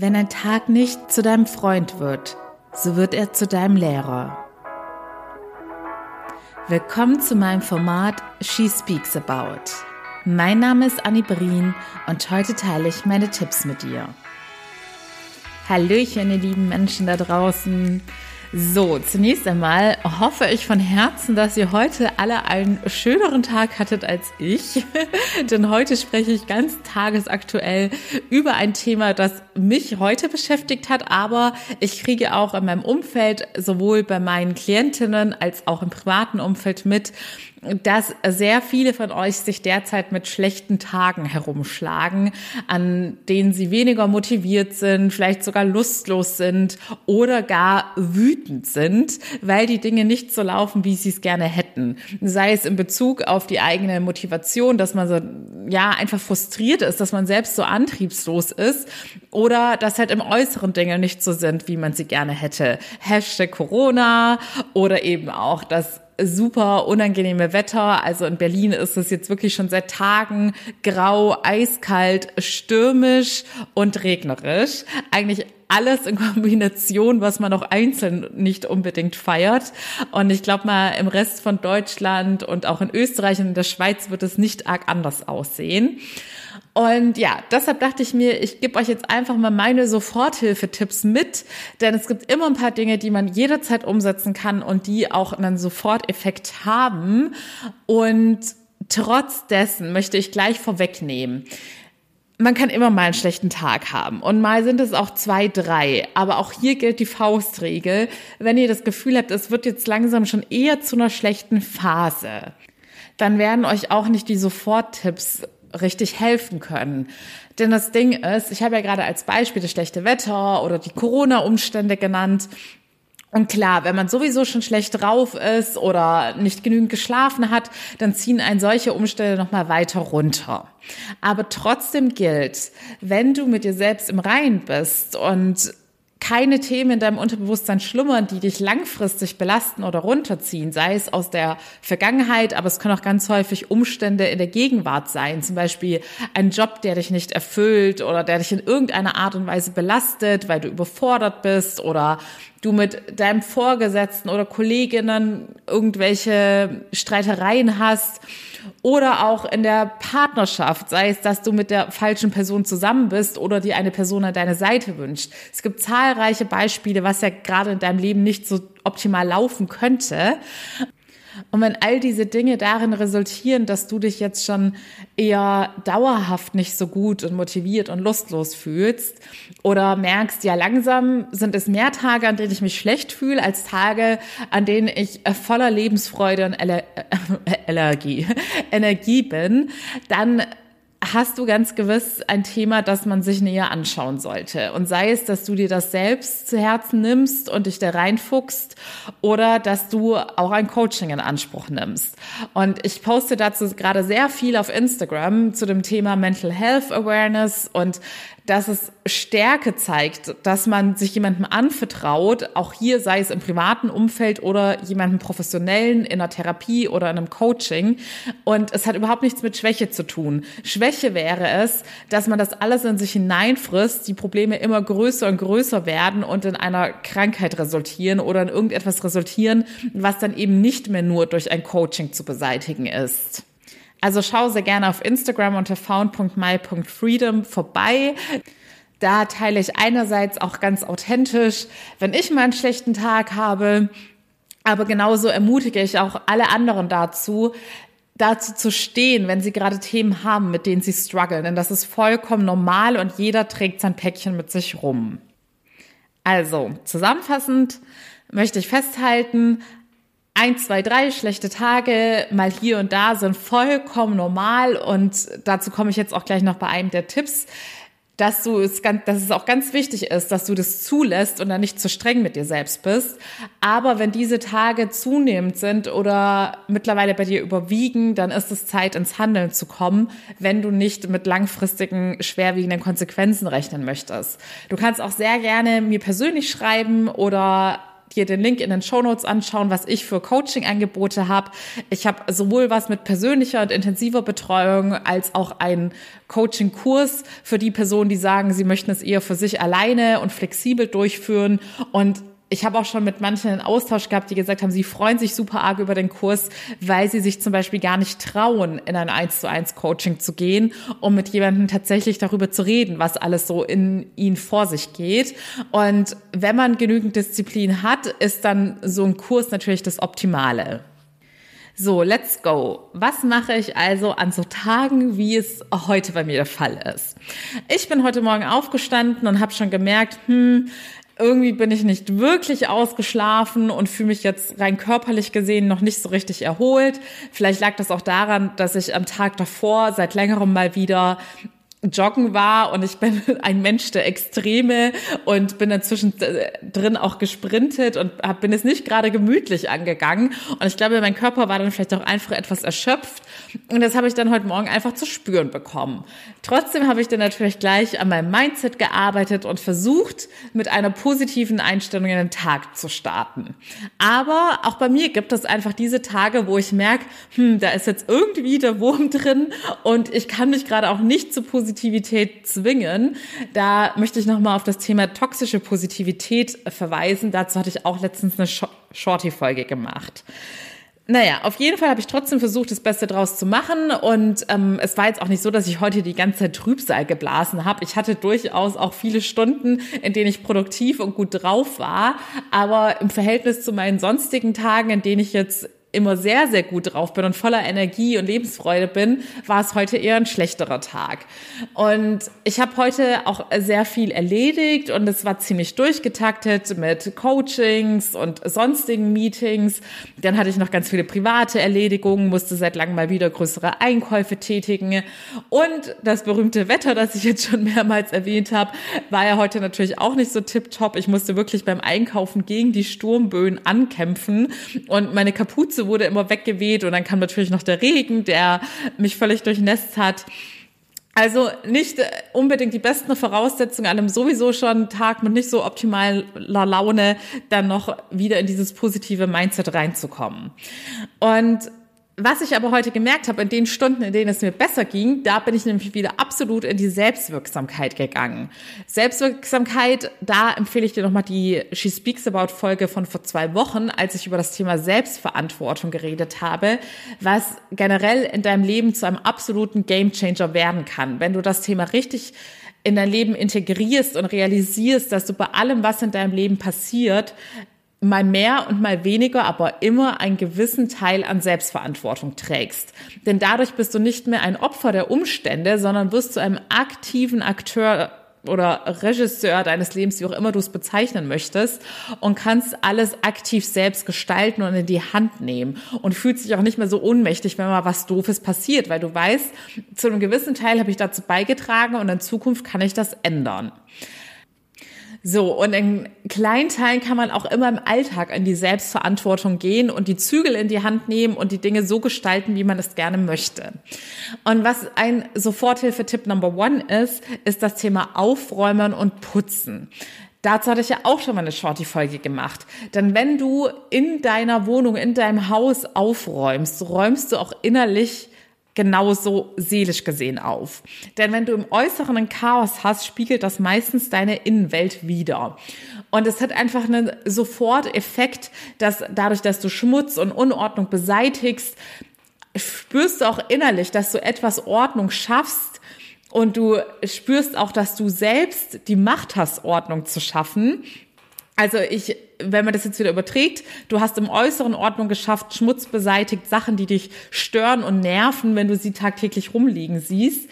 Wenn ein Tag nicht zu deinem Freund wird, so wird er zu deinem Lehrer. Willkommen zu meinem Format She Speaks About. Mein Name ist Annie Brien und heute teile ich meine Tipps mit dir. Hallöchen, ihr lieben Menschen da draußen. So, zunächst einmal hoffe ich von Herzen, dass ihr heute alle einen schöneren Tag hattet als ich. Denn heute spreche ich ganz tagesaktuell über ein Thema, das mich heute beschäftigt hat, aber ich kriege auch in meinem Umfeld, sowohl bei meinen Klientinnen als auch im privaten Umfeld mit, dass sehr viele von euch sich derzeit mit schlechten Tagen herumschlagen, an denen sie weniger motiviert sind, vielleicht sogar lustlos sind oder gar wütend sind, weil die Dinge nicht so laufen, wie sie es gerne hätten. Sei es in Bezug auf die eigene Motivation, dass man so, ja, einfach frustriert ist, dass man selbst so antriebslos ist oder dass halt im Äußeren Dinge nicht so sind, wie man sie gerne hätte. Hashtag Corona oder eben auch das super unangenehme Wetter. Also in Berlin ist es jetzt wirklich schon seit Tagen grau, eiskalt, stürmisch und regnerisch. Eigentlich alles in Kombination, was man auch einzeln nicht unbedingt feiert. Und ich glaube mal, im Rest von Deutschland und auch in Österreich und in der Schweiz wird es nicht arg anders aussehen. Und ja, deshalb dachte ich mir, ich gebe euch jetzt einfach mal meine Soforthilfetipps mit, denn es gibt immer ein paar Dinge, die man jederzeit umsetzen kann und die auch einen Soforteffekt haben. Und trotz dessen möchte ich gleich vorwegnehmen, man kann immer mal einen schlechten Tag haben und mal sind es auch zwei, drei. Aber auch hier gilt die Faustregel. Wenn ihr das Gefühl habt, es wird jetzt langsam schon eher zu einer schlechten Phase, dann werden euch auch nicht die Soforttipps richtig helfen können. Denn das Ding ist, ich habe ja gerade als Beispiel das schlechte Wetter oder die Corona-Umstände genannt. Und klar, wenn man sowieso schon schlecht drauf ist oder nicht genügend geschlafen hat, dann ziehen ein solche Umstände nochmal weiter runter. Aber trotzdem gilt, wenn du mit dir selbst im Reinen bist und keine Themen in deinem Unterbewusstsein schlummern, die dich langfristig belasten oder runterziehen, sei es aus der Vergangenheit, aber es können auch ganz häufig Umstände in der Gegenwart sein, zum Beispiel ein Job, der dich nicht erfüllt oder der dich in irgendeiner Art und Weise belastet, weil du überfordert bist oder du mit deinem Vorgesetzten oder Kolleginnen irgendwelche Streitereien hast oder auch in der Partnerschaft, sei es, dass du mit der falschen Person zusammen bist oder dir eine Person an deine Seite wünscht. Es gibt zahlreiche Beispiele, was ja gerade in deinem Leben nicht so optimal laufen könnte. Und wenn all diese Dinge darin resultieren, dass du dich jetzt schon eher dauerhaft nicht so gut und motiviert und lustlos fühlst oder merkst, ja, langsam sind es mehr Tage, an denen ich mich schlecht fühle, als Tage, an denen ich voller Lebensfreude und Allergie, Energie bin, dann hast du ganz gewiss ein Thema, das man sich näher anschauen sollte. Und sei es, dass du dir das selbst zu Herzen nimmst und dich da reinfuchst oder dass du auch ein Coaching in Anspruch nimmst. Und ich poste dazu gerade sehr viel auf Instagram zu dem Thema Mental Health Awareness und dass es Stärke zeigt, dass man sich jemandem anvertraut, auch hier sei es im privaten Umfeld oder jemandem professionellen in einer Therapie oder in einem Coaching. Und es hat überhaupt nichts mit Schwäche zu tun. Schwäche wäre es, dass man das alles in sich hineinfrisst, die Probleme immer größer und größer werden und in einer Krankheit resultieren oder in irgendetwas resultieren, was dann eben nicht mehr nur durch ein Coaching zu beseitigen ist. Also schau sehr gerne auf Instagram unter found.my.freedom vorbei. Da teile ich einerseits auch ganz authentisch, wenn ich mal einen schlechten Tag habe, aber genauso ermutige ich auch alle anderen dazu, dazu zu stehen, wenn sie gerade Themen haben, mit denen sie strugglen. Denn das ist vollkommen normal und jeder trägt sein Päckchen mit sich rum. Also, zusammenfassend möchte ich festhalten, ein, zwei, drei schlechte Tage mal hier und da sind vollkommen normal und dazu komme ich jetzt auch gleich noch bei einem der Tipps, dass du es ganz, dass es auch ganz wichtig ist, dass du das zulässt und dann nicht zu streng mit dir selbst bist. Aber wenn diese Tage zunehmend sind oder mittlerweile bei dir überwiegen, dann ist es Zeit, ins Handeln zu kommen, wenn du nicht mit langfristigen, schwerwiegenden Konsequenzen rechnen möchtest. Du kannst auch sehr gerne mir persönlich schreiben oder dir den Link in den Show Notes anschauen, was ich für Coaching-Angebote habe. Ich habe sowohl was mit persönlicher und intensiver Betreuung als auch einen Coaching-Kurs für die Personen, die sagen, sie möchten es eher für sich alleine und flexibel durchführen. Und ich habe auch schon mit manchen einen Austausch gehabt, die gesagt haben, sie freuen sich super arg über den Kurs, weil sie sich zum Beispiel gar nicht trauen, in ein 1 zu 1 Coaching zu gehen, um mit jemandem tatsächlich darüber zu reden, was alles so in ihnen vor sich geht. Und wenn man genügend Disziplin hat, ist dann so ein Kurs natürlich das Optimale. So, let's go. Was mache ich also an so Tagen, wie es heute bei mir der Fall ist? Ich bin heute Morgen aufgestanden und habe schon gemerkt, hm, irgendwie bin ich nicht wirklich ausgeschlafen und fühle mich jetzt rein körperlich gesehen noch nicht so richtig erholt. Vielleicht lag das auch daran, dass ich am Tag davor seit längerem mal wieder joggen war und ich bin ein Mensch der Extreme und bin inzwischen drin auch gesprintet und hab, bin es nicht gerade gemütlich angegangen und ich glaube, mein Körper war dann vielleicht auch einfach etwas erschöpft und das habe ich dann heute Morgen einfach zu spüren bekommen. Trotzdem habe ich dann natürlich gleich an meinem Mindset gearbeitet und versucht, mit einer positiven Einstellung in den Tag zu starten. Aber auch bei mir gibt es einfach diese Tage, wo ich merke, hm, da ist jetzt irgendwie der Wurm drin und ich kann mich gerade auch nicht zu positiv Positivität zwingen. Da möchte ich nochmal auf das Thema toxische Positivität verweisen. Dazu hatte ich auch letztens eine Shorty-Folge gemacht. Naja, auf jeden Fall habe ich trotzdem versucht, das Beste draus zu machen. Und ähm, es war jetzt auch nicht so, dass ich heute die ganze Zeit Trübsal geblasen habe. Ich hatte durchaus auch viele Stunden, in denen ich produktiv und gut drauf war. Aber im Verhältnis zu meinen sonstigen Tagen, in denen ich jetzt immer sehr, sehr gut drauf bin und voller Energie und Lebensfreude bin, war es heute eher ein schlechterer Tag. Und ich habe heute auch sehr viel erledigt und es war ziemlich durchgetaktet mit Coachings und sonstigen Meetings. Dann hatte ich noch ganz viele private Erledigungen, musste seit langem mal wieder größere Einkäufe tätigen. Und das berühmte Wetter, das ich jetzt schon mehrmals erwähnt habe, war ja heute natürlich auch nicht so tipptopp. Ich musste wirklich beim Einkaufen gegen die Sturmböen ankämpfen und meine Kapuze Füße wurde immer weggeweht und dann kam natürlich noch der Regen, der mich völlig durchnässt hat. Also nicht unbedingt die besten Voraussetzungen an einem sowieso schon Tag mit nicht so optimaler Laune, dann noch wieder in dieses positive Mindset reinzukommen. Und was ich aber heute gemerkt habe, in den Stunden, in denen es mir besser ging, da bin ich nämlich wieder absolut in die Selbstwirksamkeit gegangen. Selbstwirksamkeit, da empfehle ich dir nochmal die She Speaks About Folge von vor zwei Wochen, als ich über das Thema Selbstverantwortung geredet habe, was generell in deinem Leben zu einem absoluten Gamechanger werden kann. Wenn du das Thema richtig in dein Leben integrierst und realisierst, dass du bei allem, was in deinem Leben passiert, mal mehr und mal weniger, aber immer einen gewissen Teil an Selbstverantwortung trägst. Denn dadurch bist du nicht mehr ein Opfer der Umstände, sondern wirst zu einem aktiven Akteur oder Regisseur deines Lebens, wie auch immer du es bezeichnen möchtest, und kannst alles aktiv selbst gestalten und in die Hand nehmen und fühlst dich auch nicht mehr so ohnmächtig, wenn mal was Doofes passiert, weil du weißt, zu einem gewissen Teil habe ich dazu beigetragen und in Zukunft kann ich das ändern. So, und in kleinen Teilen kann man auch immer im Alltag in die Selbstverantwortung gehen und die Zügel in die Hand nehmen und die Dinge so gestalten, wie man es gerne möchte. Und was ein Soforthilfe-Tipp Number One ist, ist das Thema Aufräumen und Putzen. Dazu hatte ich ja auch schon mal eine Shorty-Folge gemacht. Denn wenn du in deiner Wohnung, in deinem Haus aufräumst, räumst du auch innerlich genauso seelisch gesehen auf. Denn wenn du im Äußeren ein Chaos hast, spiegelt das meistens deine Innenwelt wieder. Und es hat einfach einen Soforteffekt, dass dadurch, dass du Schmutz und Unordnung beseitigst, spürst du auch innerlich, dass du etwas Ordnung schaffst und du spürst auch, dass du selbst die Macht hast, Ordnung zu schaffen. Also ich wenn man das jetzt wieder überträgt, du hast im Äußeren Ordnung geschafft, Schmutz beseitigt, Sachen, die dich stören und nerven, wenn du sie tagtäglich rumliegen siehst.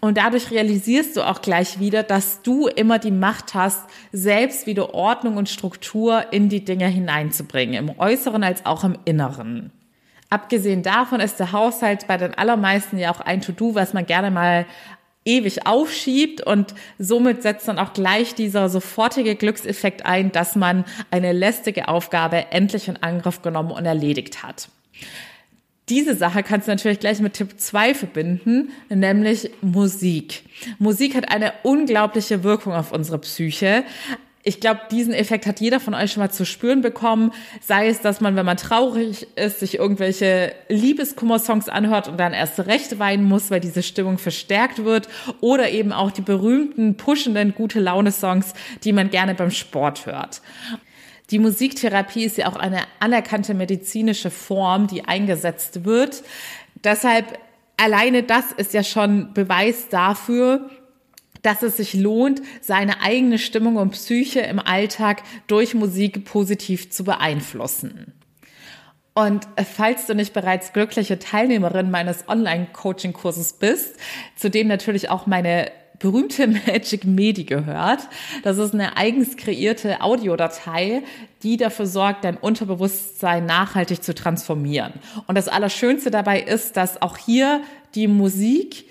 Und dadurch realisierst du auch gleich wieder, dass du immer die Macht hast, selbst wieder Ordnung und Struktur in die Dinge hineinzubringen, im Äußeren als auch im Inneren. Abgesehen davon ist der Haushalt bei den allermeisten ja auch ein To-Do, was man gerne mal ewig aufschiebt und somit setzt dann auch gleich dieser sofortige Glückseffekt ein, dass man eine lästige Aufgabe endlich in Angriff genommen und erledigt hat. Diese Sache kannst du natürlich gleich mit Tipp 2 verbinden, nämlich Musik. Musik hat eine unglaubliche Wirkung auf unsere Psyche. Ich glaube, diesen Effekt hat jeder von euch schon mal zu spüren bekommen. Sei es, dass man, wenn man traurig ist, sich irgendwelche Liebeskummer-Songs anhört und dann erst recht weinen muss, weil diese Stimmung verstärkt wird. Oder eben auch die berühmten, pushenden, gute Laune-Songs, die man gerne beim Sport hört. Die Musiktherapie ist ja auch eine anerkannte medizinische Form, die eingesetzt wird. Deshalb alleine das ist ja schon Beweis dafür, dass es sich lohnt, seine eigene Stimmung und Psyche im Alltag durch Musik positiv zu beeinflussen. Und falls du nicht bereits glückliche Teilnehmerin meines Online-Coaching-Kurses bist, zu dem natürlich auch meine berühmte Magic Medi gehört. Das ist eine eigens kreierte Audiodatei, die dafür sorgt, dein Unterbewusstsein nachhaltig zu transformieren. Und das Allerschönste dabei ist, dass auch hier die Musik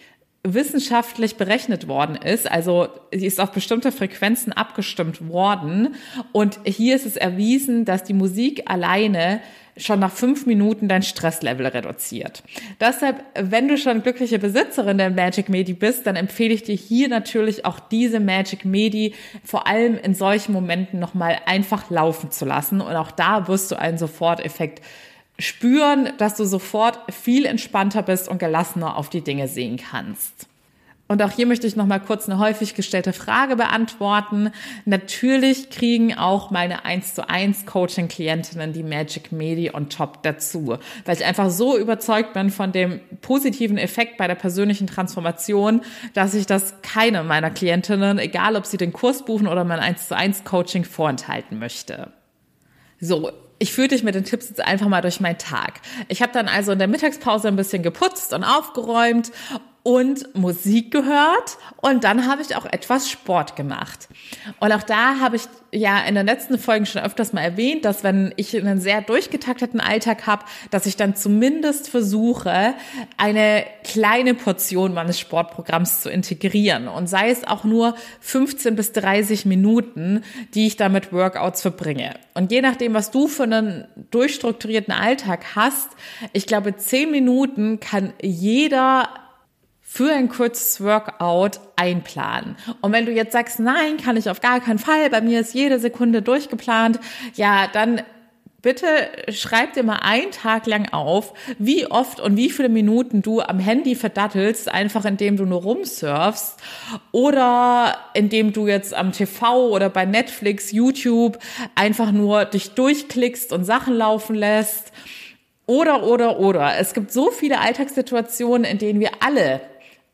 wissenschaftlich berechnet worden ist. Also sie ist auf bestimmte Frequenzen abgestimmt worden. Und hier ist es erwiesen, dass die Musik alleine schon nach fünf Minuten dein Stresslevel reduziert. Deshalb, wenn du schon glückliche Besitzerin der Magic Medi bist, dann empfehle ich dir hier natürlich auch diese Magic Medi vor allem in solchen Momenten nochmal einfach laufen zu lassen. Und auch da wirst du einen Soforteffekt spüren, dass du sofort viel entspannter bist und gelassener auf die Dinge sehen kannst. Und auch hier möchte ich noch mal kurz eine häufig gestellte Frage beantworten. Natürlich kriegen auch meine 1 zu 1 Coaching Klientinnen die Magic Medi on top dazu, weil ich einfach so überzeugt bin von dem positiven Effekt bei der persönlichen Transformation, dass ich das keine meiner Klientinnen, egal ob sie den Kurs buchen oder mein 1 zu 1 Coaching vorenthalten möchte. So, ich führe dich mit den Tipps jetzt einfach mal durch meinen Tag. Ich habe dann also in der Mittagspause ein bisschen geputzt und aufgeräumt und Musik gehört und dann habe ich auch etwas Sport gemacht. Und auch da habe ich ja in den letzten Folgen schon öfters mal erwähnt, dass wenn ich einen sehr durchgetakteten Alltag habe, dass ich dann zumindest versuche, eine kleine Portion meines Sportprogramms zu integrieren und sei es auch nur 15 bis 30 Minuten, die ich damit Workouts verbringe. Und je nachdem, was du für einen durchstrukturierten Alltag hast, ich glaube, 10 Minuten kann jeder für ein kurzes Workout einplanen. Und wenn du jetzt sagst, nein, kann ich auf gar keinen Fall, bei mir ist jede Sekunde durchgeplant, ja, dann bitte schreib dir mal einen Tag lang auf, wie oft und wie viele Minuten du am Handy verdattelst, einfach indem du nur rumsurfst oder indem du jetzt am TV oder bei Netflix, YouTube einfach nur dich durchklickst und Sachen laufen lässt. Oder, oder, oder. Es gibt so viele Alltagssituationen, in denen wir alle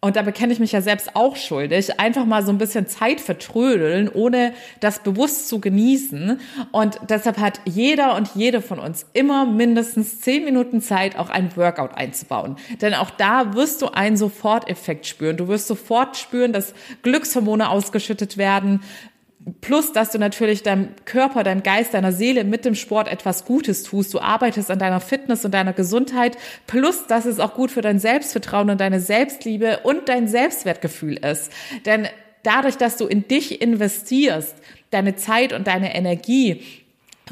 und da bekenne ich mich ja selbst auch schuldig, einfach mal so ein bisschen Zeit vertrödeln, ohne das bewusst zu genießen. Und deshalb hat jeder und jede von uns immer mindestens zehn Minuten Zeit, auch ein Workout einzubauen. Denn auch da wirst du einen Soforteffekt spüren. Du wirst sofort spüren, dass Glückshormone ausgeschüttet werden, Plus, dass du natürlich deinem Körper, deinem Geist, deiner Seele mit dem Sport etwas Gutes tust. Du arbeitest an deiner Fitness und deiner Gesundheit. Plus, dass es auch gut für dein Selbstvertrauen und deine Selbstliebe und dein Selbstwertgefühl ist. Denn dadurch, dass du in dich investierst, deine Zeit und deine Energie,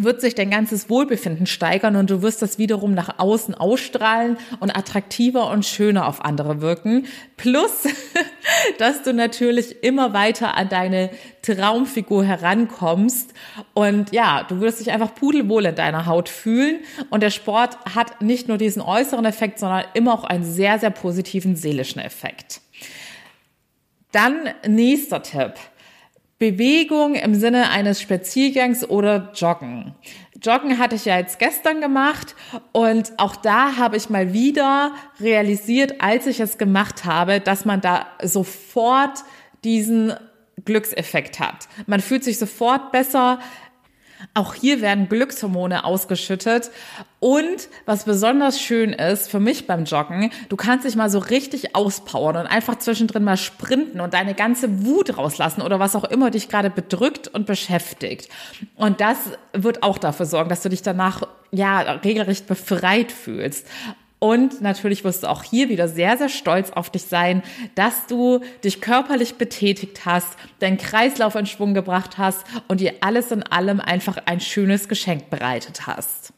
wird sich dein ganzes Wohlbefinden steigern und du wirst das wiederum nach außen ausstrahlen und attraktiver und schöner auf andere wirken. Plus, dass du natürlich immer weiter an deine Traumfigur herankommst und ja, du wirst dich einfach pudelwohl in deiner Haut fühlen und der Sport hat nicht nur diesen äußeren Effekt, sondern immer auch einen sehr, sehr positiven seelischen Effekt. Dann nächster Tipp. Bewegung im Sinne eines Spaziergangs oder Joggen. Joggen hatte ich ja jetzt gestern gemacht und auch da habe ich mal wieder realisiert, als ich es gemacht habe, dass man da sofort diesen Glückseffekt hat. Man fühlt sich sofort besser, auch hier werden Glückshormone ausgeschüttet. Und was besonders schön ist für mich beim Joggen, du kannst dich mal so richtig auspowern und einfach zwischendrin mal sprinten und deine ganze Wut rauslassen oder was auch immer dich gerade bedrückt und beschäftigt. Und das wird auch dafür sorgen, dass du dich danach ja regelrecht befreit fühlst. Und natürlich wirst du auch hier wieder sehr, sehr stolz auf dich sein, dass du dich körperlich betätigt hast, deinen Kreislauf in Schwung gebracht hast und dir alles in allem einfach ein schönes Geschenk bereitet hast.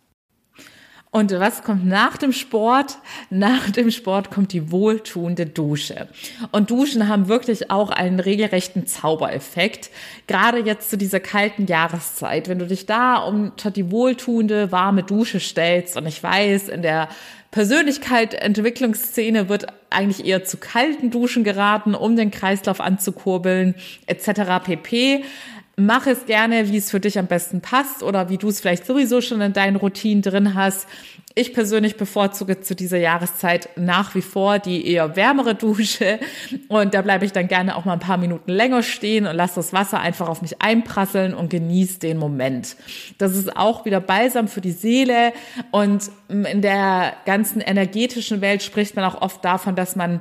Und was kommt nach dem Sport? Nach dem Sport kommt die wohltuende Dusche. Und Duschen haben wirklich auch einen regelrechten Zaubereffekt. Gerade jetzt zu dieser kalten Jahreszeit. Wenn du dich da unter die wohltuende, warme Dusche stellst, und ich weiß, in der Persönlichkeit, Entwicklungsszene wird eigentlich eher zu kalten Duschen geraten, um den Kreislauf anzukurbeln, etc. pp. Mach es gerne, wie es für dich am besten passt oder wie du es vielleicht sowieso schon in deinen Routinen drin hast. Ich persönlich bevorzuge zu dieser Jahreszeit nach wie vor die eher wärmere Dusche und da bleibe ich dann gerne auch mal ein paar Minuten länger stehen und lasse das Wasser einfach auf mich einprasseln und genieße den Moment. Das ist auch wieder Balsam für die Seele und in der ganzen energetischen Welt spricht man auch oft davon, dass man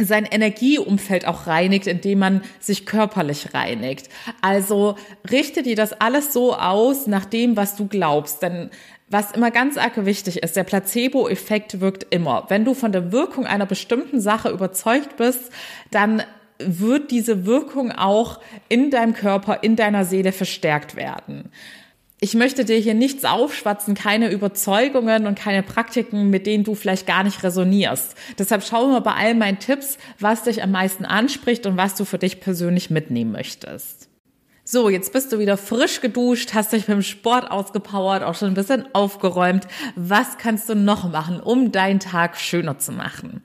sein Energieumfeld auch reinigt, indem man sich körperlich reinigt. Also richte dir das alles so aus nach dem, was du glaubst. Denn was immer ganz arg wichtig ist, der Placebo-Effekt wirkt immer. Wenn du von der Wirkung einer bestimmten Sache überzeugt bist, dann wird diese Wirkung auch in deinem Körper, in deiner Seele verstärkt werden ich möchte dir hier nichts aufschwatzen, keine Überzeugungen und keine Praktiken, mit denen du vielleicht gar nicht resonierst. Deshalb schau mal bei all meinen Tipps, was dich am meisten anspricht und was du für dich persönlich mitnehmen möchtest. So, jetzt bist du wieder frisch geduscht, hast dich beim Sport ausgepowert, auch schon ein bisschen aufgeräumt. Was kannst du noch machen, um deinen Tag schöner zu machen?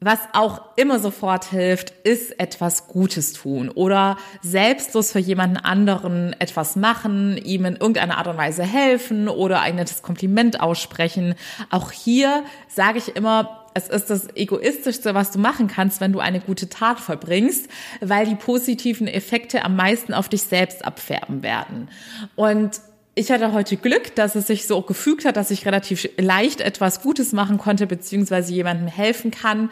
Was auch immer sofort hilft, ist etwas Gutes tun oder selbstlos für jemanden anderen etwas machen, ihm in irgendeiner Art und Weise helfen oder ein nettes Kompliment aussprechen. Auch hier sage ich immer, es ist das egoistischste, was du machen kannst, wenn du eine gute Tat vollbringst, weil die positiven Effekte am meisten auf dich selbst abfärben werden. Und ich hatte heute Glück, dass es sich so gefügt hat, dass ich relativ leicht etwas Gutes machen konnte, beziehungsweise jemandem helfen kann.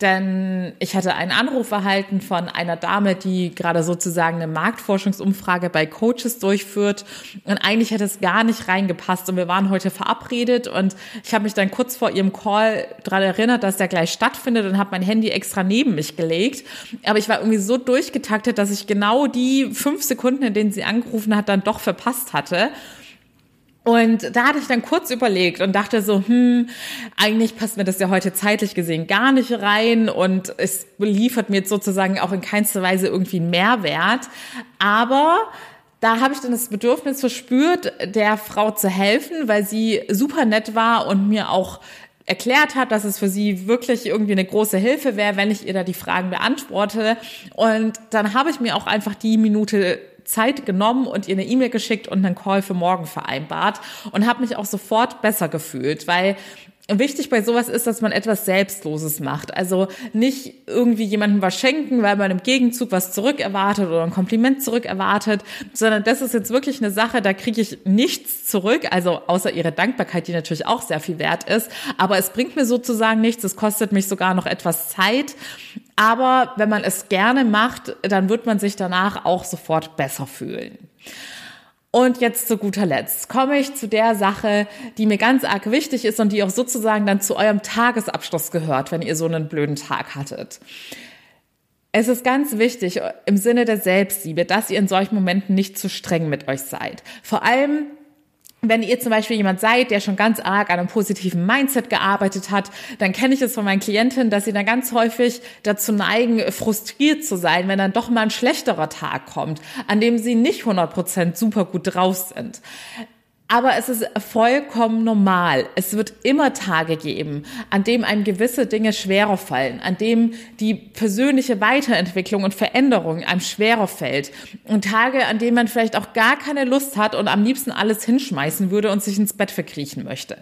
Denn ich hatte einen Anruf erhalten von einer Dame, die gerade sozusagen eine Marktforschungsumfrage bei Coaches durchführt. Und eigentlich hätte es gar nicht reingepasst. Und wir waren heute verabredet und ich habe mich dann kurz vor ihrem Call daran erinnert, dass der gleich stattfindet und habe mein Handy extra neben mich gelegt. Aber ich war irgendwie so durchgetaktet, dass ich genau die fünf Sekunden, in denen sie angerufen hat, dann doch verpasst hatte. Und da hatte ich dann kurz überlegt und dachte so, hm, eigentlich passt mir das ja heute zeitlich gesehen gar nicht rein und es liefert mir jetzt sozusagen auch in keinster Weise irgendwie einen Mehrwert. Aber da habe ich dann das Bedürfnis verspürt, der Frau zu helfen, weil sie super nett war und mir auch erklärt hat, dass es für sie wirklich irgendwie eine große Hilfe wäre, wenn ich ihr da die Fragen beantworte. Und dann habe ich mir auch einfach die Minute Zeit genommen und ihr eine E-Mail geschickt und einen Call für morgen vereinbart und habe mich auch sofort besser gefühlt, weil Wichtig bei sowas ist, dass man etwas Selbstloses macht. Also nicht irgendwie jemandem was schenken, weil man im Gegenzug was zurückerwartet oder ein Kompliment zurückerwartet, sondern das ist jetzt wirklich eine Sache, da kriege ich nichts zurück, also außer ihre Dankbarkeit, die natürlich auch sehr viel wert ist. Aber es bringt mir sozusagen nichts, es kostet mich sogar noch etwas Zeit. Aber wenn man es gerne macht, dann wird man sich danach auch sofort besser fühlen. Und jetzt zu guter Letzt komme ich zu der Sache, die mir ganz arg wichtig ist und die auch sozusagen dann zu eurem Tagesabschluss gehört, wenn ihr so einen blöden Tag hattet. Es ist ganz wichtig im Sinne der Selbstliebe, dass ihr in solchen Momenten nicht zu streng mit euch seid. Vor allem wenn ihr zum Beispiel jemand seid, der schon ganz arg an einem positiven Mindset gearbeitet hat, dann kenne ich es von meinen Klientinnen, dass sie dann ganz häufig dazu neigen, frustriert zu sein, wenn dann doch mal ein schlechterer Tag kommt, an dem sie nicht 100% super gut drauf sind. Aber es ist vollkommen normal. Es wird immer Tage geben, an dem einem gewisse Dinge schwerer fallen, an dem die persönliche Weiterentwicklung und Veränderung einem schwerer fällt. Und Tage, an denen man vielleicht auch gar keine Lust hat und am liebsten alles hinschmeißen würde und sich ins Bett verkriechen möchte.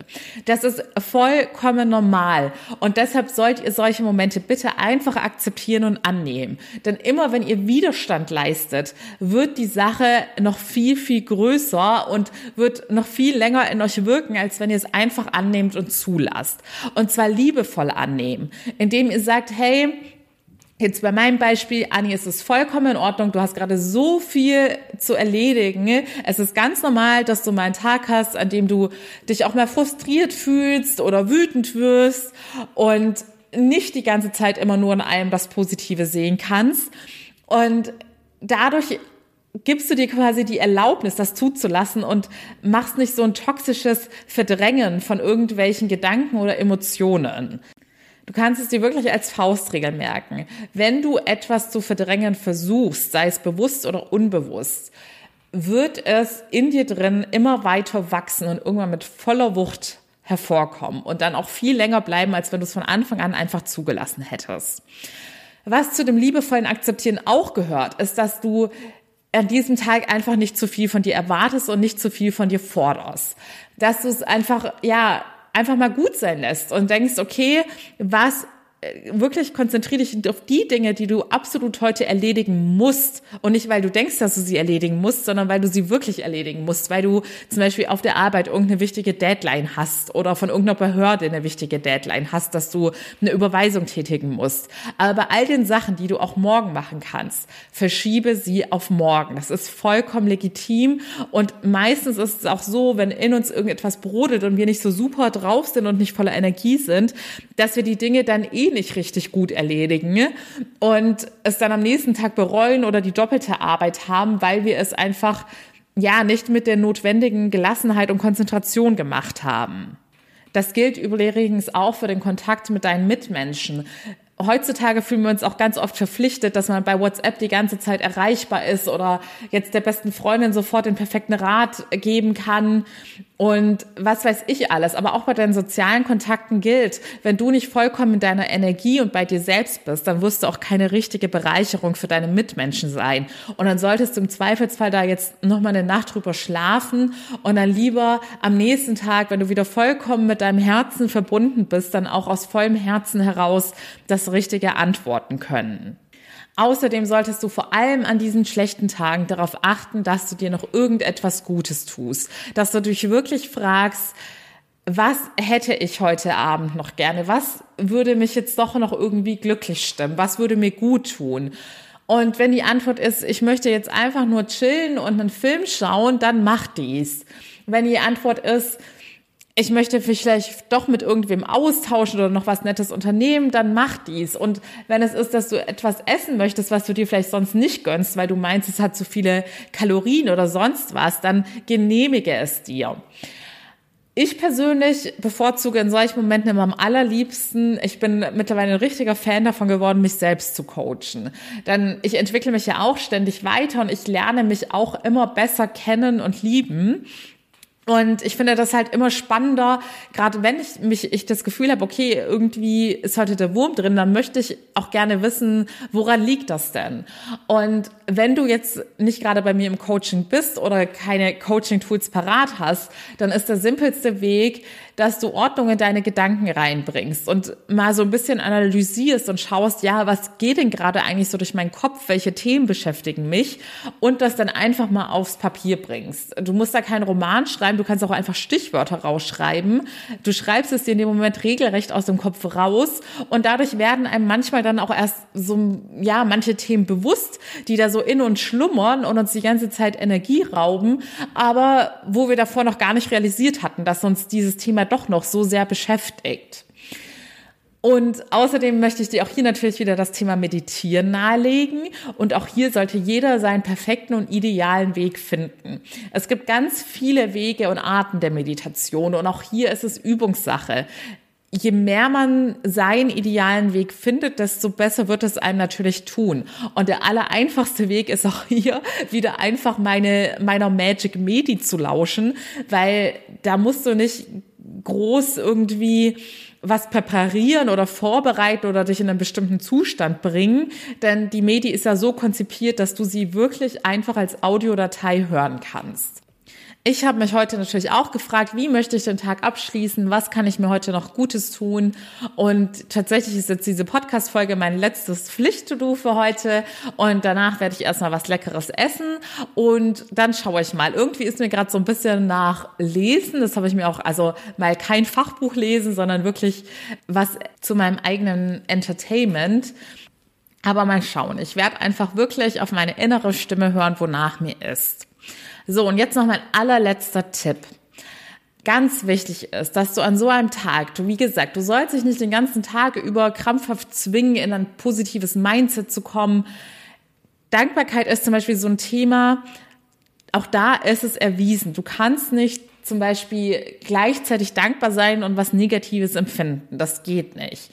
Das ist vollkommen normal. Und deshalb sollt ihr solche Momente bitte einfach akzeptieren und annehmen. Denn immer wenn ihr Widerstand leistet, wird die Sache noch viel, viel größer und wird noch viel länger in euch wirken, als wenn ihr es einfach annehmt und zulasst. Und zwar liebevoll annehmen, indem ihr sagt, hey, Jetzt bei meinem Beispiel, Anni, ist es vollkommen in Ordnung. Du hast gerade so viel zu erledigen. Es ist ganz normal, dass du mal einen Tag hast, an dem du dich auch mal frustriert fühlst oder wütend wirst und nicht die ganze Zeit immer nur in allem das Positive sehen kannst. Und dadurch gibst du dir quasi die Erlaubnis, das zuzulassen und machst nicht so ein toxisches Verdrängen von irgendwelchen Gedanken oder Emotionen. Du kannst es dir wirklich als Faustregel merken. Wenn du etwas zu verdrängen versuchst, sei es bewusst oder unbewusst, wird es in dir drin immer weiter wachsen und irgendwann mit voller Wucht hervorkommen und dann auch viel länger bleiben, als wenn du es von Anfang an einfach zugelassen hättest. Was zu dem liebevollen Akzeptieren auch gehört, ist, dass du an diesem Tag einfach nicht zu viel von dir erwartest und nicht zu viel von dir forderst. Dass du es einfach, ja, einfach mal gut sein lässt und denkst, okay, was wirklich konzentriere dich auf die Dinge, die du absolut heute erledigen musst. Und nicht, weil du denkst, dass du sie erledigen musst, sondern weil du sie wirklich erledigen musst. Weil du zum Beispiel auf der Arbeit irgendeine wichtige Deadline hast oder von irgendeiner Behörde eine wichtige Deadline hast, dass du eine Überweisung tätigen musst. Aber bei all den Sachen, die du auch morgen machen kannst, verschiebe sie auf morgen. Das ist vollkommen legitim. Und meistens ist es auch so, wenn in uns irgendetwas brodelt und wir nicht so super drauf sind und nicht voller Energie sind, dass wir die Dinge dann eh nicht richtig gut erledigen und es dann am nächsten Tag bereuen oder die doppelte Arbeit haben, weil wir es einfach ja nicht mit der notwendigen Gelassenheit und Konzentration gemacht haben. Das gilt übrigens auch für den Kontakt mit deinen Mitmenschen. Heutzutage fühlen wir uns auch ganz oft verpflichtet, dass man bei WhatsApp die ganze Zeit erreichbar ist oder jetzt der besten Freundin sofort den perfekten Rat geben kann und was weiß ich alles. Aber auch bei deinen sozialen Kontakten gilt, wenn du nicht vollkommen in deiner Energie und bei dir selbst bist, dann wirst du auch keine richtige Bereicherung für deine Mitmenschen sein. Und dann solltest du im Zweifelsfall da jetzt nochmal eine Nacht drüber schlafen und dann lieber am nächsten Tag, wenn du wieder vollkommen mit deinem Herzen verbunden bist, dann auch aus vollem Herzen heraus das Richtige antworten können. Außerdem solltest du vor allem an diesen schlechten Tagen darauf achten, dass du dir noch irgendetwas Gutes tust, dass du dich wirklich fragst, was hätte ich heute Abend noch gerne? Was würde mich jetzt doch noch irgendwie glücklich stimmen? Was würde mir gut tun? Und wenn die Antwort ist, ich möchte jetzt einfach nur chillen und einen Film schauen, dann mach dies. Wenn die Antwort ist, ich möchte vielleicht doch mit irgendwem austauschen oder noch was Nettes unternehmen, dann mach dies. Und wenn es ist, dass du etwas essen möchtest, was du dir vielleicht sonst nicht gönnst, weil du meinst, es hat zu viele Kalorien oder sonst was, dann genehmige es dir. Ich persönlich bevorzuge in solchen Momenten immer am allerliebsten, ich bin mittlerweile ein richtiger Fan davon geworden, mich selbst zu coachen. Denn ich entwickle mich ja auch ständig weiter und ich lerne mich auch immer besser kennen und lieben. Und ich finde das halt immer spannender, gerade wenn ich mich, ich das Gefühl habe, okay, irgendwie ist heute der Wurm drin, dann möchte ich auch gerne wissen, woran liegt das denn? Und wenn du jetzt nicht gerade bei mir im Coaching bist oder keine Coaching-Tools parat hast, dann ist der simpelste Weg, dass du Ordnung in deine Gedanken reinbringst und mal so ein bisschen analysierst und schaust, ja, was geht denn gerade eigentlich so durch meinen Kopf? Welche Themen beschäftigen mich? Und das dann einfach mal aufs Papier bringst. Du musst da keinen Roman schreiben, du kannst auch einfach Stichwörter rausschreiben. Du schreibst es dir in dem Moment regelrecht aus dem Kopf raus und dadurch werden einem manchmal dann auch erst so, ja, manche Themen bewusst, die da so in uns schlummern und uns die ganze Zeit Energie rauben, aber wo wir davor noch gar nicht realisiert hatten, dass uns dieses Thema doch noch so sehr beschäftigt. Und außerdem möchte ich dir auch hier natürlich wieder das Thema Meditieren nahelegen. Und auch hier sollte jeder seinen perfekten und idealen Weg finden. Es gibt ganz viele Wege und Arten der Meditation. Und auch hier ist es Übungssache. Je mehr man seinen idealen Weg findet, desto besser wird es einem natürlich tun. Und der allereinfachste Weg ist auch hier wieder einfach meine, meiner Magic Medi zu lauschen, weil da musst du nicht groß irgendwie was präparieren oder vorbereiten oder dich in einen bestimmten Zustand bringen, denn die Medi ist ja so konzipiert, dass du sie wirklich einfach als Audiodatei hören kannst. Ich habe mich heute natürlich auch gefragt, wie möchte ich den Tag abschließen? Was kann ich mir heute noch Gutes tun? Und tatsächlich ist jetzt diese Podcast-Folge mein letztes Pflicht-to-do für heute. Und danach werde ich erstmal was Leckeres essen. Und dann schaue ich mal. Irgendwie ist mir gerade so ein bisschen nach Lesen. Das habe ich mir auch, also mal kein Fachbuch lesen, sondern wirklich was zu meinem eigenen Entertainment. Aber mal schauen. Ich werde einfach wirklich auf meine innere Stimme hören, wonach mir ist. So, und jetzt noch mein allerletzter Tipp. Ganz wichtig ist, dass du an so einem Tag, du wie gesagt, du sollst dich nicht den ganzen Tag über krampfhaft zwingen, in ein positives Mindset zu kommen Dankbarkeit ist zum Beispiel so ein Thema, auch da ist es erwiesen. Du kannst nicht zum Beispiel gleichzeitig dankbar sein und was Negatives empfinden. Das geht nicht.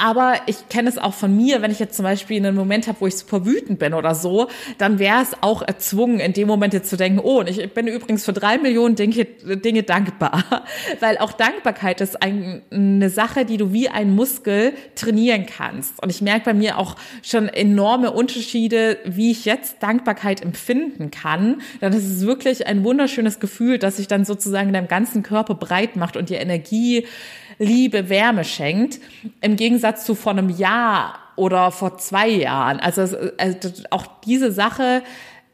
Aber ich kenne es auch von mir, wenn ich jetzt zum Beispiel einen Moment habe, wo ich super wütend bin oder so, dann wäre es auch erzwungen, in dem Moment jetzt zu denken, oh, und ich bin übrigens für drei Millionen Dinge, Dinge dankbar. Weil auch Dankbarkeit ist ein, eine Sache, die du wie ein Muskel trainieren kannst. Und ich merke bei mir auch schon enorme Unterschiede, wie ich jetzt Dankbarkeit empfinden kann. Dann ist es wirklich ein wunderschönes Gefühl, das sich dann sozusagen in deinem ganzen Körper breit macht und dir Energie Liebe, Wärme schenkt, im Gegensatz zu vor einem Jahr oder vor zwei Jahren. Also, also auch diese Sache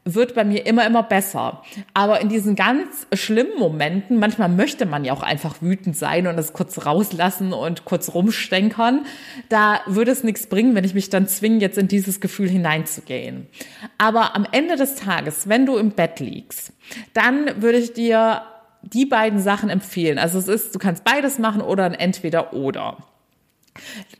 wird bei mir immer, immer besser. Aber in diesen ganz schlimmen Momenten, manchmal möchte man ja auch einfach wütend sein und es kurz rauslassen und kurz rumstenkern, da würde es nichts bringen, wenn ich mich dann zwinge, jetzt in dieses Gefühl hineinzugehen. Aber am Ende des Tages, wenn du im Bett liegst, dann würde ich dir die beiden Sachen empfehlen. Also es ist, du kannst beides machen oder ein entweder oder.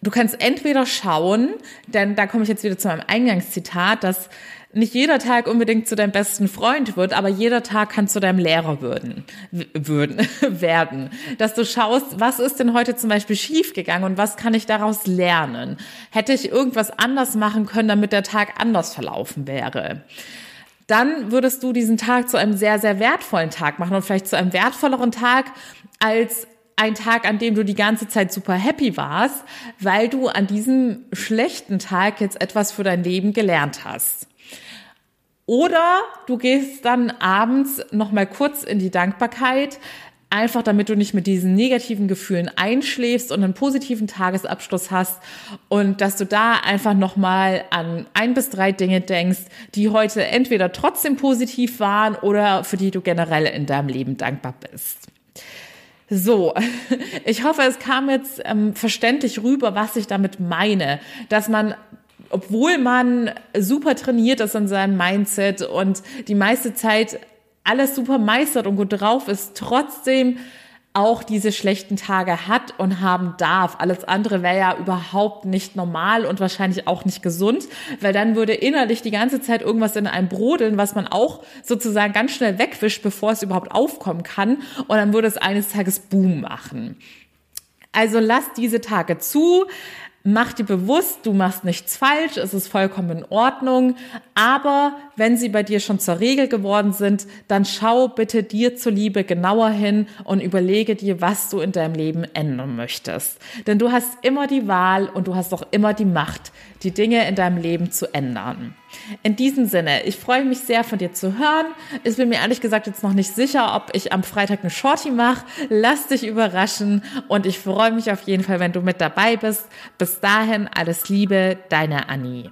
Du kannst entweder schauen, denn da komme ich jetzt wieder zu meinem Eingangszitat, dass nicht jeder Tag unbedingt zu deinem besten Freund wird, aber jeder Tag kann zu deinem Lehrer würden, würden, werden. Dass du schaust, was ist denn heute zum Beispiel schiefgegangen und was kann ich daraus lernen? Hätte ich irgendwas anders machen können, damit der Tag anders verlaufen wäre? Dann würdest du diesen Tag zu einem sehr, sehr wertvollen Tag machen und vielleicht zu einem wertvolleren Tag als ein Tag, an dem du die ganze Zeit super happy warst, weil du an diesem schlechten Tag jetzt etwas für dein Leben gelernt hast. Oder du gehst dann abends noch mal kurz in die Dankbarkeit, Einfach damit du nicht mit diesen negativen Gefühlen einschläfst und einen positiven Tagesabschluss hast und dass du da einfach nochmal an ein bis drei Dinge denkst, die heute entweder trotzdem positiv waren oder für die du generell in deinem Leben dankbar bist. So, ich hoffe, es kam jetzt ähm, verständlich rüber, was ich damit meine, dass man obwohl man super trainiert ist in seinem Mindset und die meiste Zeit alles super meistert und gut drauf ist, trotzdem auch diese schlechten Tage hat und haben darf. Alles andere wäre ja überhaupt nicht normal und wahrscheinlich auch nicht gesund, weil dann würde innerlich die ganze Zeit irgendwas in einem brodeln, was man auch sozusagen ganz schnell wegwischt, bevor es überhaupt aufkommen kann. Und dann würde es eines Tages Boom machen. Also lass diese Tage zu. Mach dir bewusst, du machst nichts falsch, es ist vollkommen in Ordnung, aber wenn sie bei dir schon zur Regel geworden sind, dann schau bitte dir zuliebe genauer hin und überlege dir, was du in deinem Leben ändern möchtest. Denn du hast immer die Wahl und du hast auch immer die Macht, die Dinge in deinem Leben zu ändern. In diesem Sinne, ich freue mich sehr von dir zu hören. Ich bin mir ehrlich gesagt jetzt noch nicht sicher, ob ich am Freitag eine Shorty mache. Lass dich überraschen und ich freue mich auf jeden Fall, wenn du mit dabei bist. Bis dahin alles Liebe, deine Annie.